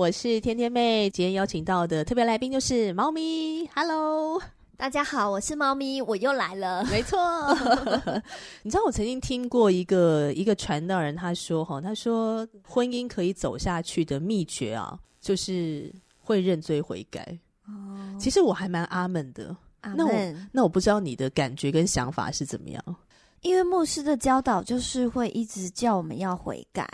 我是天天妹，今天邀请到的特别来宾就是猫咪。Hello，大家好，我是猫咪，我又来了。没错，你知道我曾经听过一个一个传道人他说哈，他说婚姻可以走下去的秘诀啊，就是会认罪悔改。哦，其实我还蛮阿门的。那我那我不知道你的感觉跟想法是怎么样？因为牧师的教导就是会一直叫我们要悔改。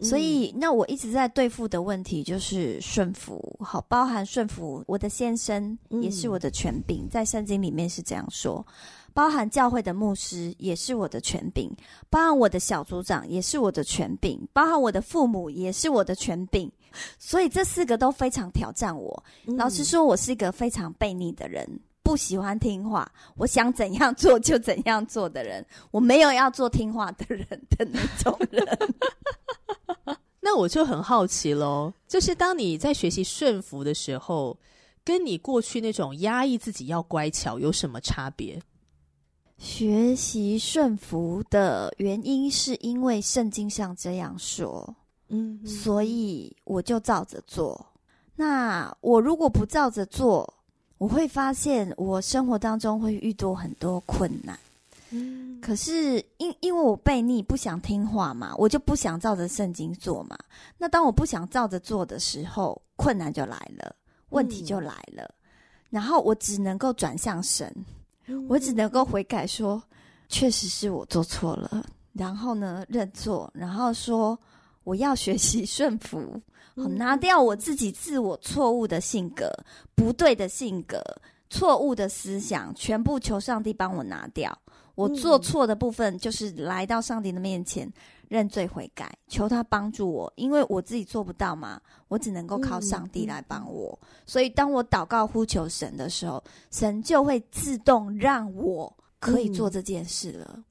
所以，那我一直在对付的问题就是顺服，好，包含顺服我的先生也是我的权柄，在圣经里面是这样说，包含教会的牧师也是我的权柄，包含我的小组长也是我的权柄，包含我的父母也是我的权柄，所以这四个都非常挑战我。老实说，我是一个非常悖逆的人。不喜欢听话，我想怎样做就怎样做的人，我没有要做听话的人的那种人。那我就很好奇喽，就是当你在学习顺服的时候，跟你过去那种压抑自己要乖巧有什么差别？学习顺服的原因是因为圣经上这样说，嗯，所以我就照着做。那我如果不照着做，我会发现，我生活当中会遇到很多困难。嗯，可是因因为我悖逆，不想听话嘛，我就不想照着圣经做嘛。那当我不想照着做的时候，困难就来了，问题就来了。嗯，然后我只能够转向神，我只能够悔改说，确实是我做错了。然后呢，认错，然后说我要学习顺服。拿掉我自己自我错误的性格、不对的性格、错误的思想，全部求上帝帮我拿掉。我做错的部分，就是来到上帝的面前认罪悔改，求他帮助我，因为我自己做不到嘛，我只能够靠上帝来帮我。所以，当我祷告呼求神的时候，神就会自动让我可以做这件事了。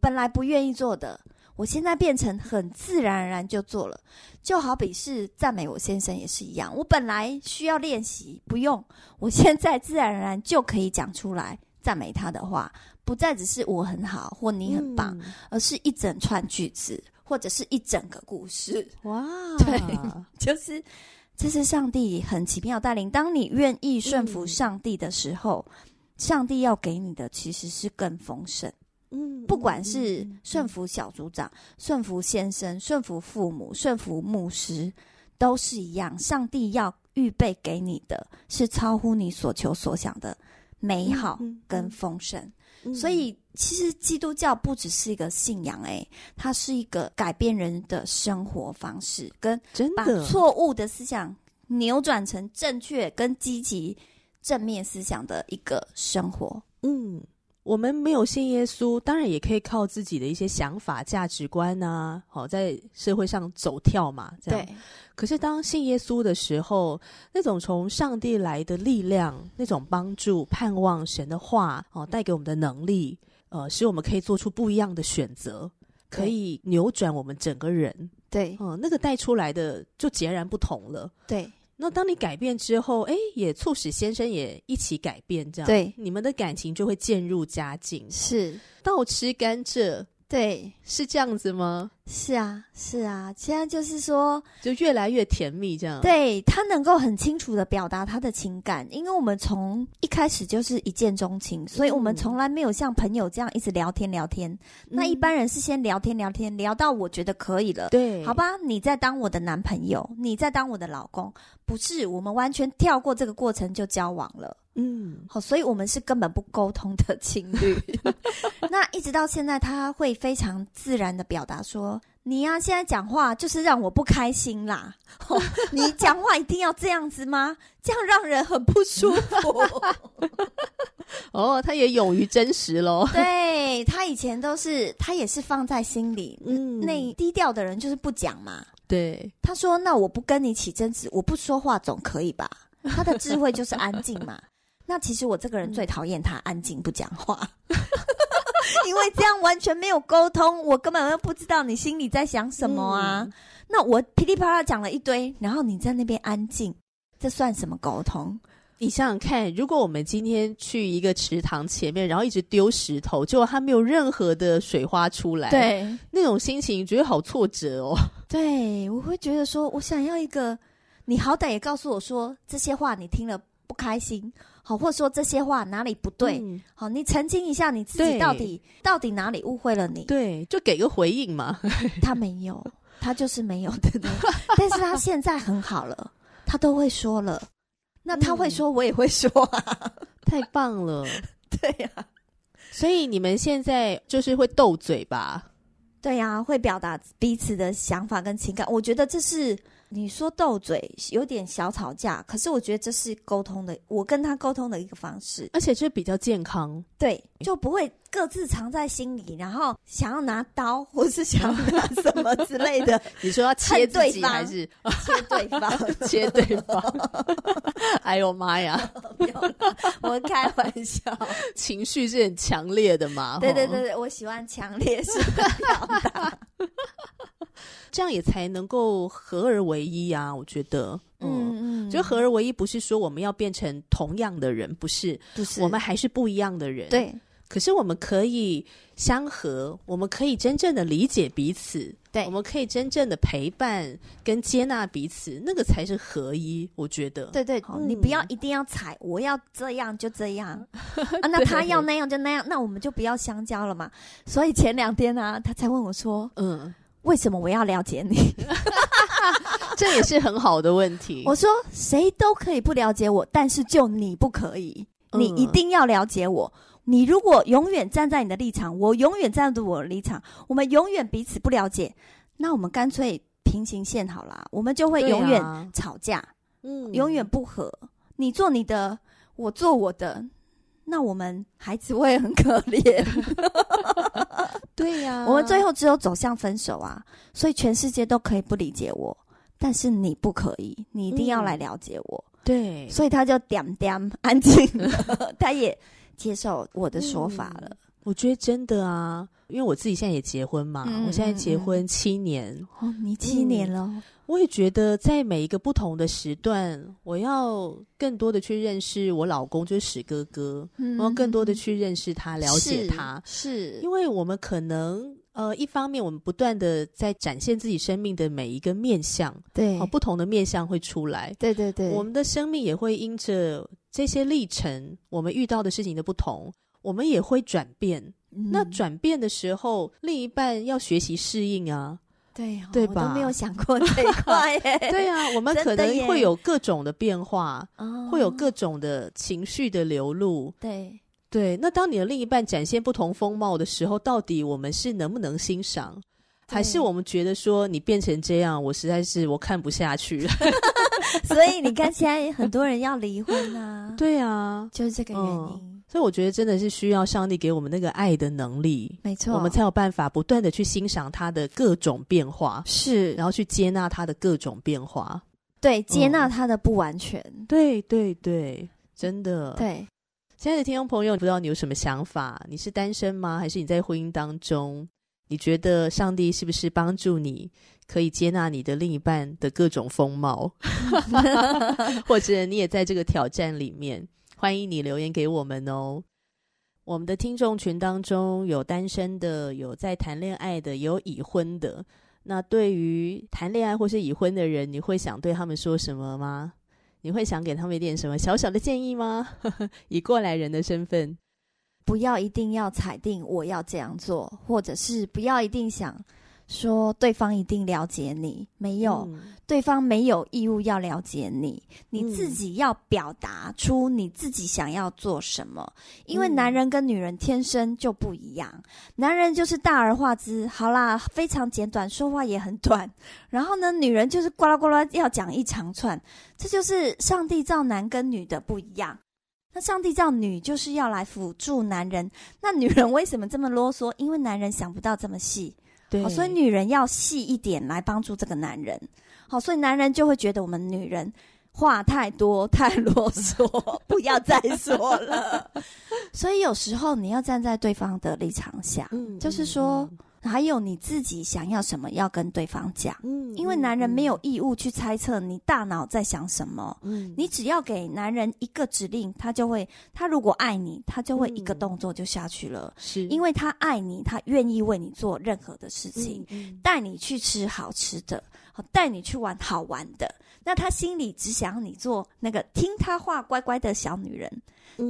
本来不愿意做的。我现在变成很自然而然就做了，就好比是赞美我先生也是一样。我本来需要练习，不用，我现在自然而然就可以讲出来赞美他的话，不再只是我很好或你很棒，嗯、而是一整串句子或者是一整个故事。哇，对，就是这是上帝很奇妙带领。当你愿意顺服上帝的时候，嗯、上帝要给你的其实是更丰盛。嗯，不管是顺服小组长、顺服先生、顺服父母、顺服牧师，都是一样。上帝要预备给你的是超乎你所求所想的美好跟丰盛。所以，其实基督教不只是一个信仰，诶，它是一个改变人的生活方式，跟把错误的思想扭转成正确跟积极正面思想的一个生活。嗯。我们没有信耶稣，当然也可以靠自己的一些想法、价值观啊，好在社会上走跳嘛。这样。对。可是当信耶稣的时候，那种从上帝来的力量，那种帮助、盼望神的话，哦，带给我们的能力，呃，使我们可以做出不一样的选择，可以扭转我们整个人。对。哦，那个带出来的就截然不同了。对。那当你改变之后，哎，也促使先生也一起改变，这样，对，你们的感情就会渐入佳境。是，倒吃甘蔗。对，是这样子吗？是啊，是啊，现在就是说，就越来越甜蜜这样。对，他能够很清楚的表达他的情感，因为我们从一开始就是一见钟情，所以我们从来没有像朋友这样一直聊天聊天。嗯、那一般人是先聊天聊天，聊到我觉得可以了，对，好吧，你再当我的男朋友，你再当我的老公，不是，我们完全跳过这个过程就交往了。嗯，好，所以我们是根本不沟通的情侣。那一直到现在，他会非常自然的表达说：“你呀、啊，现在讲话就是让我不开心啦。哦、你讲话一定要这样子吗？这样让人很不舒服。哦，他也勇于真实喽。对，他以前都是，他也是放在心里。嗯，那低调的人就是不讲嘛。对，他说：“那我不跟你起争执，我不说话总可以吧？”他的智慧就是安静嘛。那其实我这个人最讨厌他安静不讲话。因为这样完全没有沟通，我根本就不知道你心里在想什么啊！嗯、那我噼里啪啦讲了一堆，然后你在那边安静，这算什么沟通？你想想看，如果我们今天去一个池塘前面，然后一直丢石头，结果它没有任何的水花出来，对，那种心情觉得好挫折哦。对，我会觉得说，我想要一个，你好歹也告诉我说这些话，你听了不开心。好，或者说这些话哪里不对？嗯、好，你澄清一下你自己到底到底哪里误会了你？对，就给个回应嘛。他没有，他就是没有的。但是他现在很好了，他都会说了。那他会说，我也会说啊，嗯、太棒了。对呀、啊，所以你们现在就是会斗嘴吧？对呀、啊，会表达彼此的想法跟情感。我觉得这是。你说斗嘴有点小吵架，可是我觉得这是沟通的，我跟他沟通的一个方式，而且这比较健康，对，就不会各自藏在心里，然后想要拿刀或是想要拿什么之类的。你说要切对方还 是切对方？切对方？哎呦妈呀！我开玩笑，情绪是很强烈的嘛？对对对对，我喜欢强烈式的表达。这样也才能够合而为一呀、啊，我觉得，嗯嗯，就合而为一不是说我们要变成同样的人，不是，不是，我们还是不一样的人，对。可是我们可以相合，我们可以真正的理解彼此，对，我们可以真正的陪伴跟接纳彼此，那个才是合一。我觉得，对对，嗯、你不要一定要踩，我要这样就这样啊，那他要 那样就那样，那我们就不要相交了嘛。所以前两天啊，他才问我说，嗯。为什么我要了解你？这也是很好的问题。我说谁都可以不了解我，但是就你不可以，你一定要了解我。嗯、你如果永远站在你的立场，我永远站在我的立场，我们永远彼此不了解，那我们干脆平行线好了，我们就会永远吵架，嗯，永远不和。你做你的，我做我的。那我们孩子会很可怜，对呀、啊，我们最后只有走向分手啊！所以全世界都可以不理解我，但是你不可以，你一定要来了解我。嗯、对，所以他就点点安静了，他也接受我的说法了、嗯。我觉得真的啊，因为我自己现在也结婚嘛，嗯、我现在结婚七年，哦，你七年了。嗯我也觉得，在每一个不同的时段，我要更多的去认识我老公，就是史哥哥，嗯、我要更多的去认识他，了解他。是，是因为我们可能，呃，一方面我们不断的在展现自己生命的每一个面相，对，不同的面相会出来，对对对，我们的生命也会因着这些历程，我们遇到的事情的不同，我们也会转变。嗯、那转变的时候，另一半要学习适应啊。对，对吧？我都没有想过这一块耶。对啊，我们可能会有各种的变化，会有各种的情绪的流露。对对，那当你的另一半展现不同风貌的时候，到底我们是能不能欣赏，还是我们觉得说你变成这样，我实在是我看不下去了。所以你看，现在很多人要离婚啊。对啊，就是这个原因。所以我觉得真的是需要上帝给我们那个爱的能力，没错，我们才有办法不断的去欣赏他的各种变化，是，然后去接纳他的各种变化，对，接纳他的不完全，嗯、对对对，真的，对。亲爱的听众朋友，不知道你有什么想法？你是单身吗？还是你在婚姻当中？你觉得上帝是不是帮助你可以接纳你的另一半的各种风貌？或者你也在这个挑战里面？欢迎你留言给我们哦！我们的听众群当中有单身的，有在谈恋爱的，有已婚的。那对于谈恋爱或是已婚的人，你会想对他们说什么吗？你会想给他们一点什么小小的建议吗？以过来人的身份，不要一定要裁定我要这样做，或者是不要一定想。说对方一定了解你，没有，嗯、对方没有义务要了解你，你自己要表达出你自己想要做什么。因为男人跟女人天生就不一样，男人就是大而化之，好啦，非常简短，说话也很短。然后呢，女人就是呱啦呱啦要讲一长串，这就是上帝造男跟女的不一样。那上帝造女就是要来辅助男人。那女人为什么这么啰嗦？因为男人想不到这么细，对，所以女人要细一点来帮助这个男人。好，所以男人就会觉得我们女人话太多、太啰嗦，不要再说了。所以有时候你要站在对方的立场下，嗯，就是说。还有你自己想要什么，要跟对方讲。嗯，因为男人没有义务去猜测你大脑在想什么。嗯，你只要给男人一个指令，他就会。他如果爱你，他就会一个动作就下去了。是，因为他爱你，他愿意为你做任何的事情，带你去吃好吃的，带你去玩好玩的。那他心里只想要你做那个听他话、乖乖的小女人。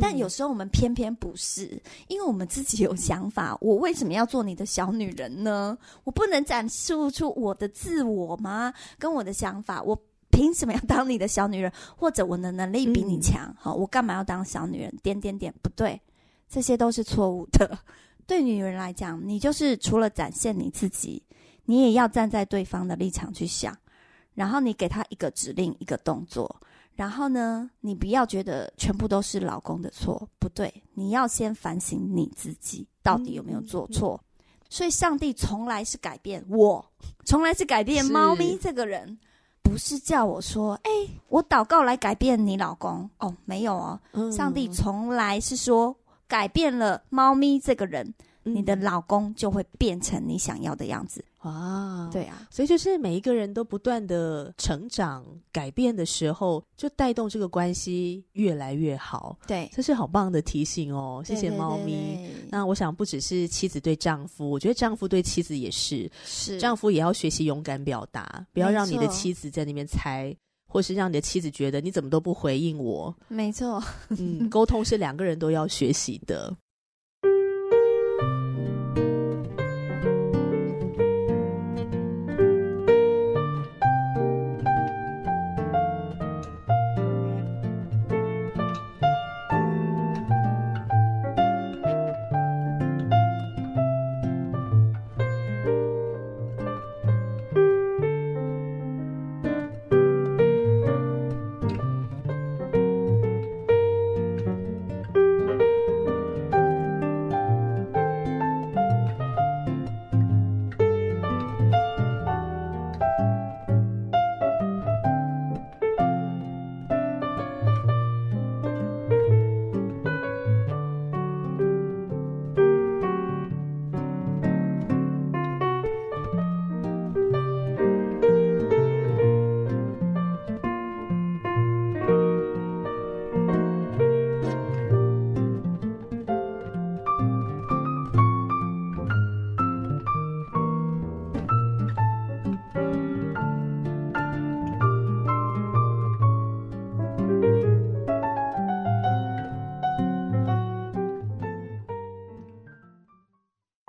但有时候我们偏偏不是，因为我们自己有想法。我为什么要做你的小女人呢？我不能展示出我的自我吗？跟我的想法，我凭什么要当你的小女人？或者我的能力比你强？好，我干嘛要当小女人？点点点，不对，这些都是错误的。对女人来讲，你就是除了展现你自己，你也要站在对方的立场去想，然后你给他一个指令，一个动作。然后呢，你不要觉得全部都是老公的错，不对，你要先反省你自己到底有没有做错。所以，上帝从来是改变我，从来是改变猫咪这个人，是不是叫我说，哎，我祷告来改变你老公哦，没有哦，嗯、上帝从来是说改变了猫咪这个人。你的老公就会变成你想要的样子啊！对啊，所以就是每一个人都不断的成长、改变的时候，就带动这个关系越来越好。对，这是好棒的提醒哦！谢谢猫咪。那我想不只是妻子对丈夫，我觉得丈夫对妻子也是。是，丈夫也要学习勇敢表达，不要让你的妻子在那边猜，或是让你的妻子觉得你怎么都不回应我。没错，嗯，沟通是两个人都要学习的。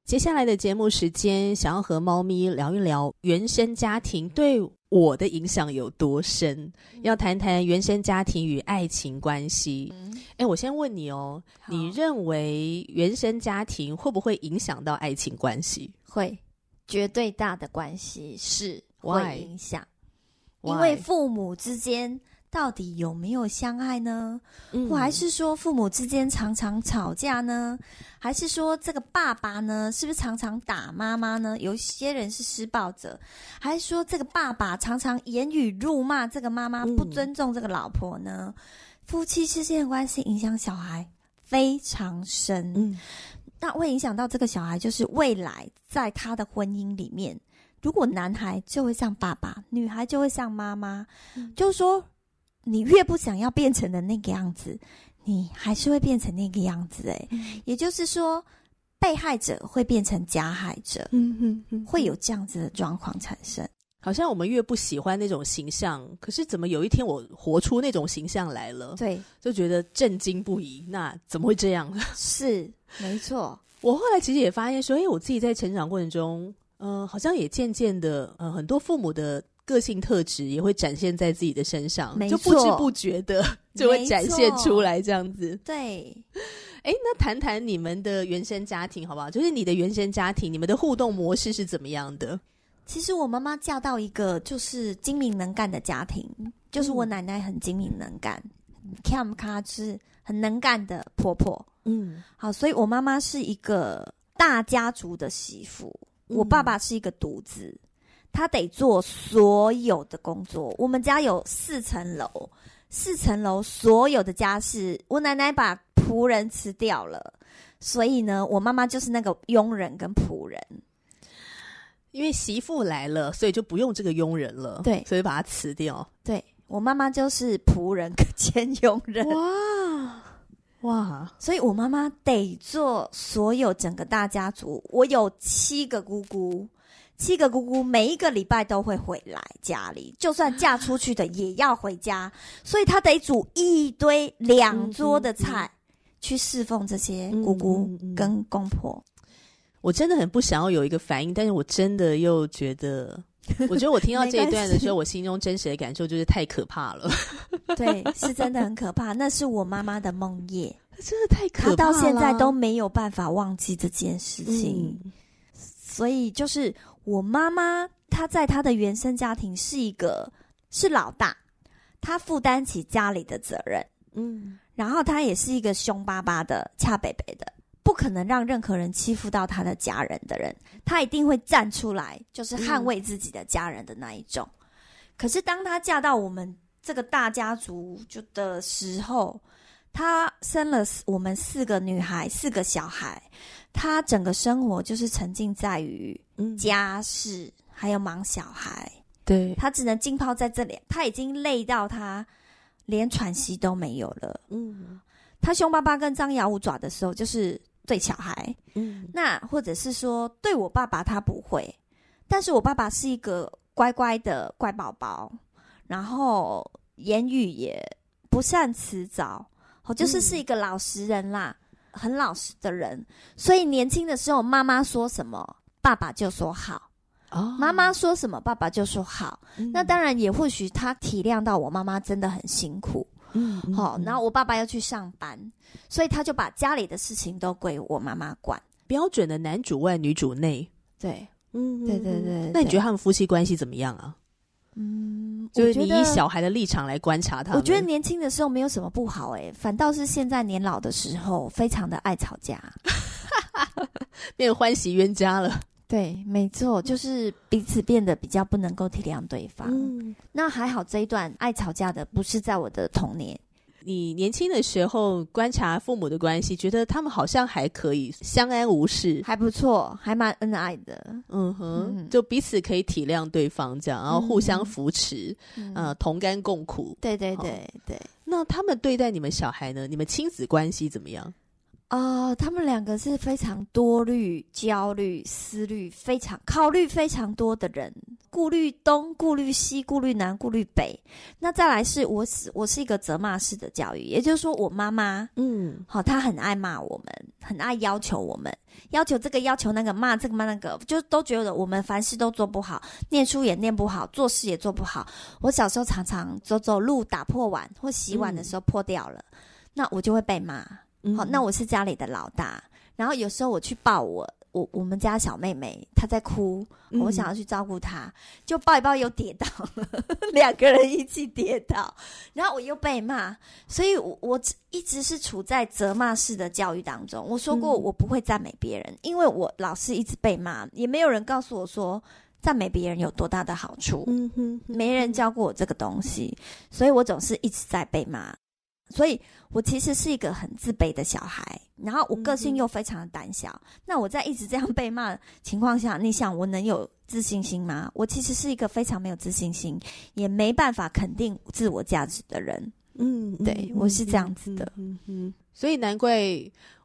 接下来的节目时间，想要和猫咪聊一聊原生家庭对我的影响有多深，嗯、要谈谈原生家庭与爱情关系。哎、嗯，我先问你哦，你认为原生家庭会不会影响到爱情关系？会，绝对大的关系是会影响?因为父母之间。到底有没有相爱呢？嗯、或还是说父母之间常常吵架呢？还是说这个爸爸呢，是不是常常打妈妈呢？有些人是施暴者，还是说这个爸爸常常言语辱骂这个妈妈，不尊重这个老婆呢？嗯、夫妻之间的关系影响小孩非常深，嗯、那会影响到这个小孩，就是未来在他的婚姻里面，如果男孩就会像爸爸，女孩就会像妈妈，嗯、就是说。你越不想要变成的那个样子，你还是会变成那个样子。哎，也就是说，被害者会变成加害者，嗯哼哼，会有这样子的状况产生。好像我们越不喜欢那种形象，可是怎么有一天我活出那种形象来了？对，就觉得震惊不已。那怎么会这样？是，没错。我后来其实也发现说，哎，我自己在成长过程中，嗯、呃，好像也渐渐的，呃，很多父母的。个性特质也会展现在自己的身上，就不知不觉的 就会展现出来，这样子。对，哎，那谈谈你们的原生家庭好不好？就是你的原生家庭，你们的互动模式是怎么样的？其实我妈妈嫁到一个就是精明能干的家庭，就是我奶奶很精明能干，Cam 卡是很能干的婆婆。嗯，好，所以我妈妈是一个大家族的媳妇，我爸爸是一个独子，他得做所有的工作。我们家有四层楼，四层楼所有的家事，我奶奶把仆人辞掉了，所以呢，我妈妈就是那个佣人跟仆人。因为媳妇来了，所以就不用这个佣人了，对，所以把它辞掉。对，我妈妈就是仆人兼佣人。哇！哇！所以我妈妈得做所有整个大家族。我有七个姑姑，七个姑姑每一个礼拜都会回来家里，就算嫁出去的也要回家。所以她得煮一堆两桌的菜，嗯嗯嗯，去侍奉这些姑姑跟公婆。我真的很不想要有一个反应，但是我真的又觉得。我觉得我听到这一段的时候，我心中真实的感受就是太可怕了。对，是真的很可怕。那是我妈妈的梦魇，真的太可怕了。她到现在都没有办法忘记这件事情。嗯、所以，就是我妈妈，她在她的原生家庭是一个是老大，她负担起家里的责任。嗯，然后她也是一个凶巴巴的、恰北北的。不可能让任何人欺负到她的家人的人，她一定会站出来，就是捍卫自己的家人的那一种。嗯、可是当她嫁到我们这个大家族就的时候，他生了我们四个女孩，四个小孩，她整个生活就是沉浸在于家事，嗯、还有忙小孩。对，她只能浸泡在这里，她已经累到她连喘息都没有了。嗯，他凶巴巴跟张牙舞爪的时候，就是。对小孩，嗯，那或者是说对我爸爸他不会，但是我爸爸是一个乖乖的乖宝宝，然后言语也不善辞藻，哦，就是是一个老实人啦，嗯、很老实的人，所以年轻的时候妈妈说什么，爸爸就说好，哦，妈妈说什么，爸爸就说好，嗯、那当然也或许他体谅到我妈妈真的很辛苦。嗯，好，然后我爸爸要去上班，所以他就把家里的事情都归我妈妈管，标准的男主外女主内。对，嗯，对对对。那你觉得他们夫妻关系怎么样啊？嗯，就是你以小孩的立场来观察他们，我觉得年轻的时候没有什么不好，哎，反倒是现在年老的时候非常的爱吵架，变欢喜冤家了。对，没错，就是彼此变得比较不能够体谅对方。嗯，那还好，这一段爱吵架的不是在我的童年。你年轻的时候观察父母的关系，觉得他们好像还可以相安无事，还不错，还蛮恩爱的。嗯哼，嗯，就彼此可以体谅对方，这样，然后互相扶持，嗯，呃，同甘共苦。对对对对。那他们对待你们小孩呢？你们亲子关系怎么样？啊、呃，他们两个是非常多虑、焦虑、思虑非常、考虑非常多的人，顾虑东、顾虑西、顾虑南、顾虑北。那再来是我是我是一个责骂式的教育，也就是说，我妈妈，嗯，好，她很爱骂我们，很爱要求我们，要求这个要求那个，骂这个骂那个，就都觉得我们凡事都做不好，念书也念不好，做事也做不好。我小时候常常走走路打破碗，或洗碗的时候破掉了，嗯、那我就会被骂。好，那我是家里的老大，然后有时候我去抱我我我们家小妹妹，她在哭，我想要去照顾她，就抱一抱又跌倒了，两个人一起跌倒，然后我又被骂，所以我我一直是处在责骂式的教育当中。我说过我不会赞美别人，因为我老是一直被骂，也没有人告诉我说赞美别人有多大的好处，嗯哼，没人教过我这个东西，所以我总是一直在被骂。所以，我其实是一个很自卑的小孩，然后我个性又非常的胆小。嗯、那我在一直这样被骂的情况下，你想我能有自信心吗？我其实是一个非常没有自信心，也没办法肯定自我价值的人。嗯，对，我是这样子的。嗯嗯，所以难怪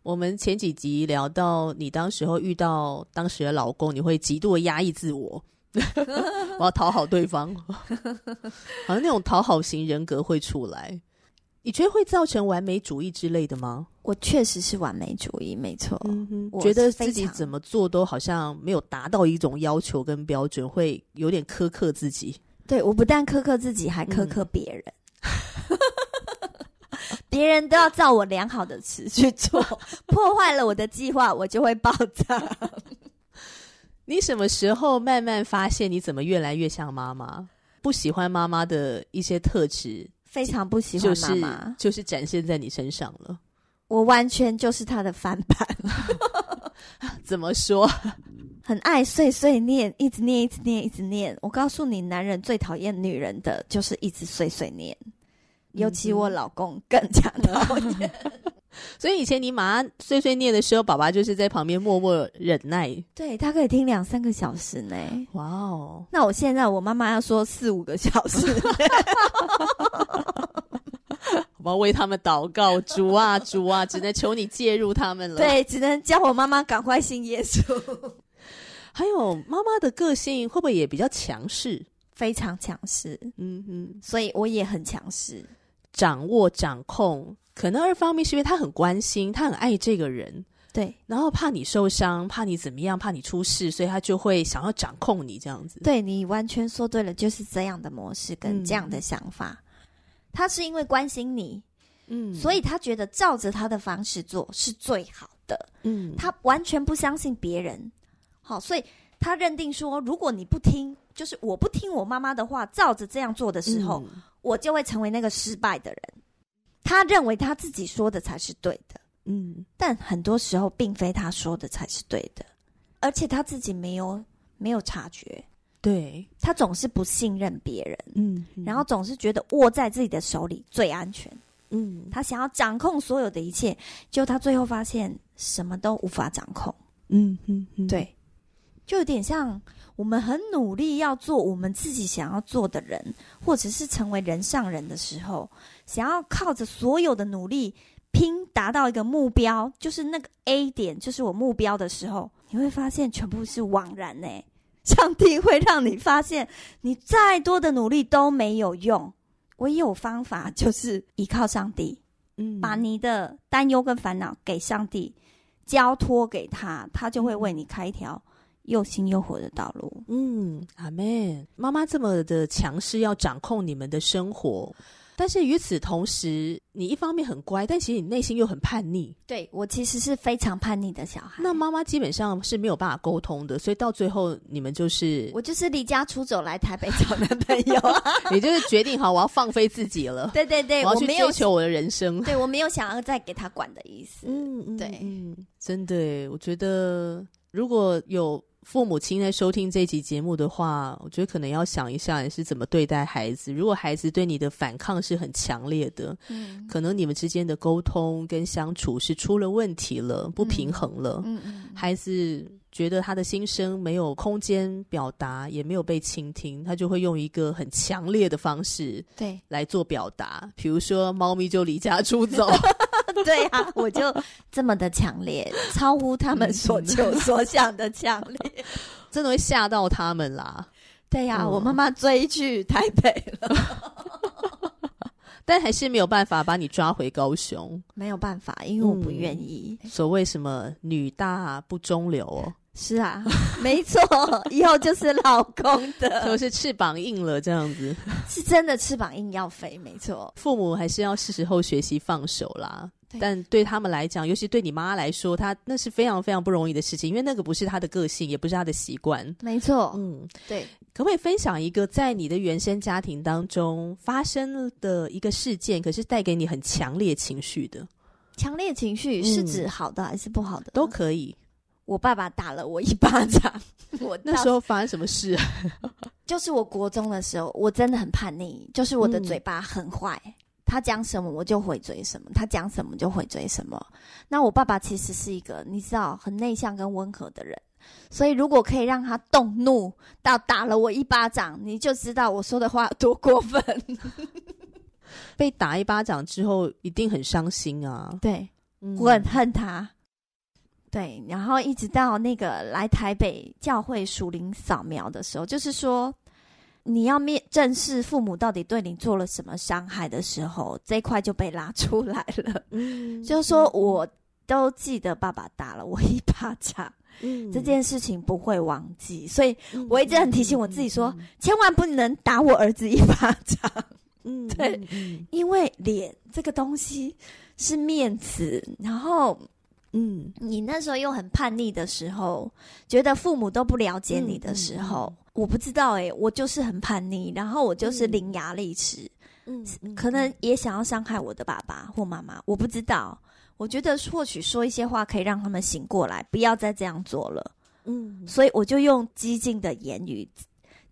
我们前几集聊到你当时候遇到当时的老公，你会极度的压抑自我，我要讨好对方，好像那种讨好型人格会出来。你觉得会造成完美主义之类的吗？我确实是完美主义，没错。我觉得自己怎么做都好像没有达到一种要求跟标准，会有点苛刻自己。对，我不但苛刻自己，还苛刻别人。别、嗯、人都要照我良好的词去做，破坏了我的计划，我就会爆炸。你什么时候慢慢发现你怎么越来越像妈妈？不喜欢妈妈的一些特质。非常不喜欢妈妈，就是展现在你身上了。我完全就是他的翻版。怎么说？很爱碎碎念，一直念，一直念，一直念。我告诉你，男人最讨厌女人的就是一直碎碎念，尤其我老公更加讨厌。所以以前你妈碎碎念的时候，爸爸就是在旁边默默忍耐。对，他可以听两三个小时呢。哇哦！那我现在我妈妈要说四五个小时。我要为他们祷告，主啊主啊，只能求你介入他们了。对，只能叫我妈妈赶快信耶稣。还有妈妈的个性会不会也比较强势？非常强势，嗯嗯，所以我也很强势，掌握掌控。可能二方面是因为他很关心，他很爱这个人，对，然后怕你受伤，怕你怎么样，怕你出事，所以他就会想要掌控你这样子。对，你完全说对了，就是这样的模式跟这样的想法。嗯他是因为关心你，嗯，所以他觉得照着他的方式做是最好的，嗯，他完全不相信别人，好，所以他认定说，如果你不听，就是我不听我妈妈的话，照着这样做的时候，嗯，我就会成为那个失败的人。他认为他自己说的才是对的，嗯，但很多时候并非他说的才是对的，而且他自己没有没有察觉。对，他总是不信任别人，嗯，嗯，然后总是觉得握在自己的手里最安全，嗯，他想要掌控所有的一切，就他最后发现什么都无法掌控，嗯嗯嗯，对，就有点像我们很努力要做我们自己想要做的人，或者是成为人上人的时候，想要靠着所有的努力拼达到一个目标，就是那个 A 点，就是我目标的时候，你会发现全部是枉然呢。上帝会让你发现，你再多的努力都没有用，唯有方法就是依靠上帝，嗯，把你的担忧跟烦恼给上帝，交托给他，他就会为你开一条又新又火的道路。嗯，阿妹。妈妈这么的强势，要掌控你们的生活。但是与此同时，你一方面很乖，但其实你内心又很叛逆。对，我其实是非常叛逆的小孩。那妈妈基本上是没有办法沟通的，所以到最后你们就是我就是离家出走来台北找男朋友，也就是决定好我要放飞自己了。对对对，我要去追求我的人生。对，我没有想要再给他管的意思。嗯嗯，对，嗯，真的，我觉得如果有。父母亲在收听这集节目的话，我觉得可能要想一下你是怎么对待孩子。如果孩子对你的反抗是很强烈的，嗯，可能你们之间的沟通跟相处是出了问题了，不平衡了。嗯嗯，孩子觉得他的心声没有空间表达，也没有被倾听，他就会用一个很强烈的方式对来做表达。比如说，猫咪就离家出走。对呀、啊，我就这么的强烈，超乎他们所求所想的强烈，真的会吓到他们啦。对呀、啊，嗯、我妈妈追去台北了，但还是没有办法把你抓回高雄。没有办法，因为我不愿意。嗯、所谓什么女大不中留哦。是啊，没错，以后就是老公的，都是翅膀硬了这样子，是真的翅膀硬要飞，没错。父母还是要是时候学习放手啦。对但对他们来讲，尤其对你妈来说，她那是非常非常不容易的事情，因为那个不是她的个性，也不是她的习惯。没错，嗯，对。可不可以分享一个在你的原生家庭当中发生的一个事件，可是带给你很强烈情绪的？强烈情绪是指好的还是不好的？都可以。我爸爸打了我一巴掌，我那时候发生什么事？就是我国中的时候，我真的很叛逆，就是我的嘴巴很坏，嗯、他讲什么我就回嘴什么，他讲什么就回嘴什么。那我爸爸其实是一个你知道很内向跟温和的人，所以如果可以让他动怒到打了我一巴掌，你就知道我说的话有多过分。被打一巴掌之后，一定很伤心啊！对，嗯、我很恨他。对，然后一直到那个来台北教会属灵扫描的时候，就是说你要面正视父母到底对你做了什么伤害的时候，这一块就被拉出来了。嗯，就是说我都记得爸爸打了我一巴掌，嗯，这件事情不会忘记，所以我一直很提醒我自己说，嗯，千万不能打我儿子一巴掌。嗯，对，因为脸这个东西是面子，然后。嗯，你那时候又很叛逆的时候，觉得父母都不了解你的时候，我不知道哎、欸，我就是很叛逆，然后我就是伶牙俐齿，嗯、嗯，可能也想要伤害我的爸爸或妈妈，我不知道。我觉得或许说一些话可以让他们醒过来，不要再这样做了。嗯，所以我就用激进的言语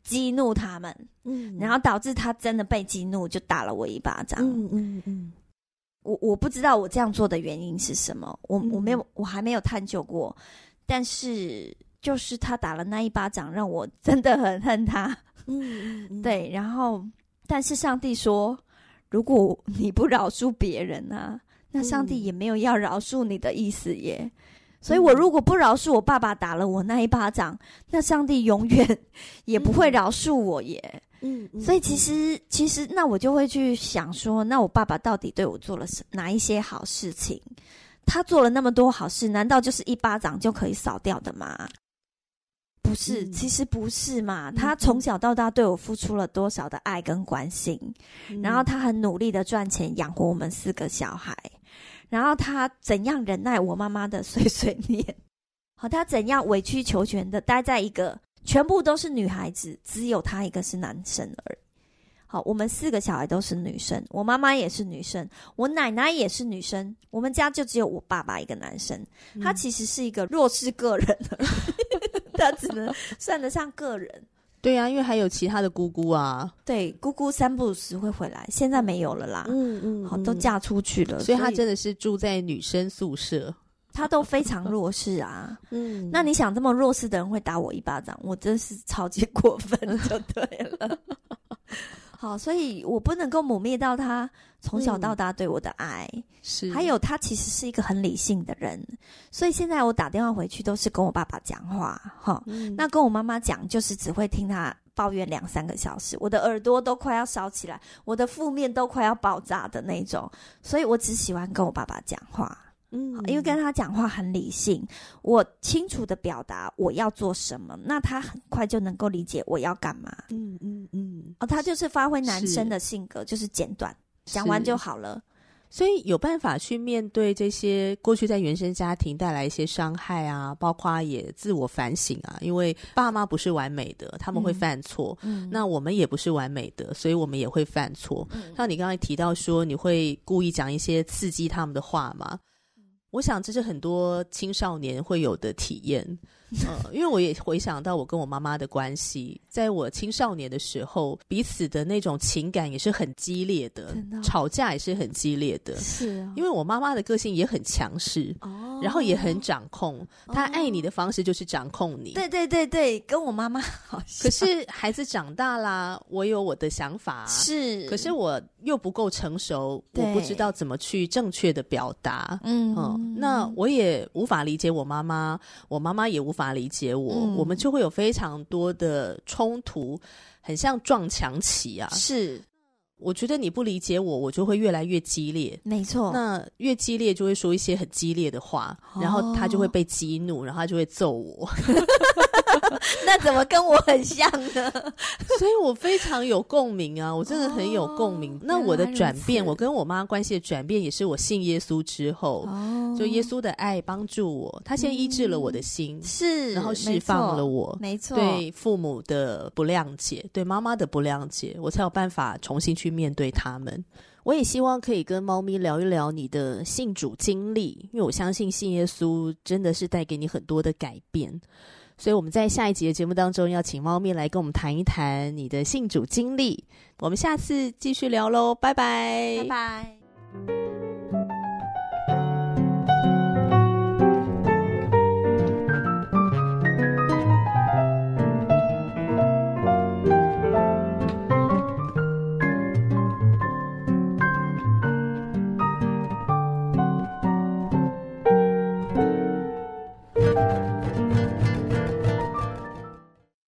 激怒他们，嗯，然后导致他真的被激怒，就打了我一巴掌。嗯嗯嗯，我我不知道我这样做的原因是什么，我我没有，我还没有探究过。但是就是他打了那一巴掌，让我真的很恨他。嗯嗯，对。然后，但是上帝说，如果你不饶恕别人呢、啊？那上帝也没有要饶恕你的意思耶，嗯、所以我如果不饶恕我爸爸打了我那一巴掌，那上帝永远也不会饶恕我耶。嗯，所以其实其实那我就会去想说，那我爸爸到底对我做了什哪一些好事情？他做了那么多好事，难道就是一巴掌就可以扫掉的吗？不是，其实不是嘛。他从小到大对我付出了多少的爱跟关心，然后他很努力的赚钱养活我们四个小孩。然后他怎样忍耐我妈妈的碎碎念？好，他怎样委曲求全的待在一个全部都是女孩子，只有他一个是男生而已。好，我们四个小孩都是女生，我妈妈也是女生，我奶奶也是女生，我们家就只有我爸爸一个男生。他其实是一个弱势个人，他只能算得上个人。对呀、啊，因为还有其他的姑姑啊。对，姑姑三不五时会回来，现在没有了啦。嗯嗯，好，都嫁出去了，所以她真的是住在女生宿舍。她都非常弱势啊。嗯，那你想，这么弱势的人会打我一巴掌，我真是超级过分，就对了。好，所以我不能够抹灭到他从小到大对我的爱。是，还有他其实是一个很理性的人，所以现在我打电话回去都是跟我爸爸讲话，哈，嗯、那跟我妈妈讲就是只会听他抱怨两三个小时，我的耳朵都快要烧起来，我的负面都快要爆炸的那种，所以我只喜欢跟我爸爸讲话。嗯，因为跟他讲话很理性，我清楚的表达我要做什么，那他很快就能够理解我要干嘛。嗯嗯嗯，哦，他就是发挥男生的性格，是就是简短，讲完就好了。所以有办法去面对这些过去在原生家庭带来一些伤害啊，包括也自我反省啊，因为爸妈不是完美的，他们会犯错。嗯，那我们也不是完美的，所以我们也会犯错。嗯，像你刚才提到说，你会故意讲一些刺激他们的话吗？我想这是很多青少年会有的体验。呃，因为我也回想到我跟我妈妈的关系，在我青少年的时候，彼此的那种情感也是很激烈的，吵架也是很激烈的。是啊，因为我妈妈的个性也很强势，哦，然后也很掌控。她爱你的方式就是掌控你。对对对对，跟我妈妈好像。可是孩子长大啦，我有我的想法，是，可是我又不够成熟，我不知道怎么去正确的表达。嗯，那我也无法理解我妈妈，我妈妈也无法。法理解我，嗯、我们就会有非常多的冲突，很像撞墙期啊。是，我觉得你不理解我，我就会越来越激烈。没错，那越激烈就会说一些很激烈的话，哦、然后他就会被激怒，然后他就会揍我。那怎么跟我很像呢？所以我非常有共鸣啊！我真的很有共鸣。哦、那我的转变，我跟我妈关系的转变，也是我信耶稣之后，哦、就耶稣的爱帮助我，他先医治了我的心，嗯、是，然后释放了我，没错，对父母的不谅解，对妈妈的不谅解，我才有办法重新面对他们。我也希望可以跟猫咪聊一聊你的信主经历因为我相信信耶稣真的是带给你很多的改变。所以我们在下一集的节目当中要请猫咪来跟我们谈一谈你的信主经历我们下次继续聊喽拜拜。拜拜。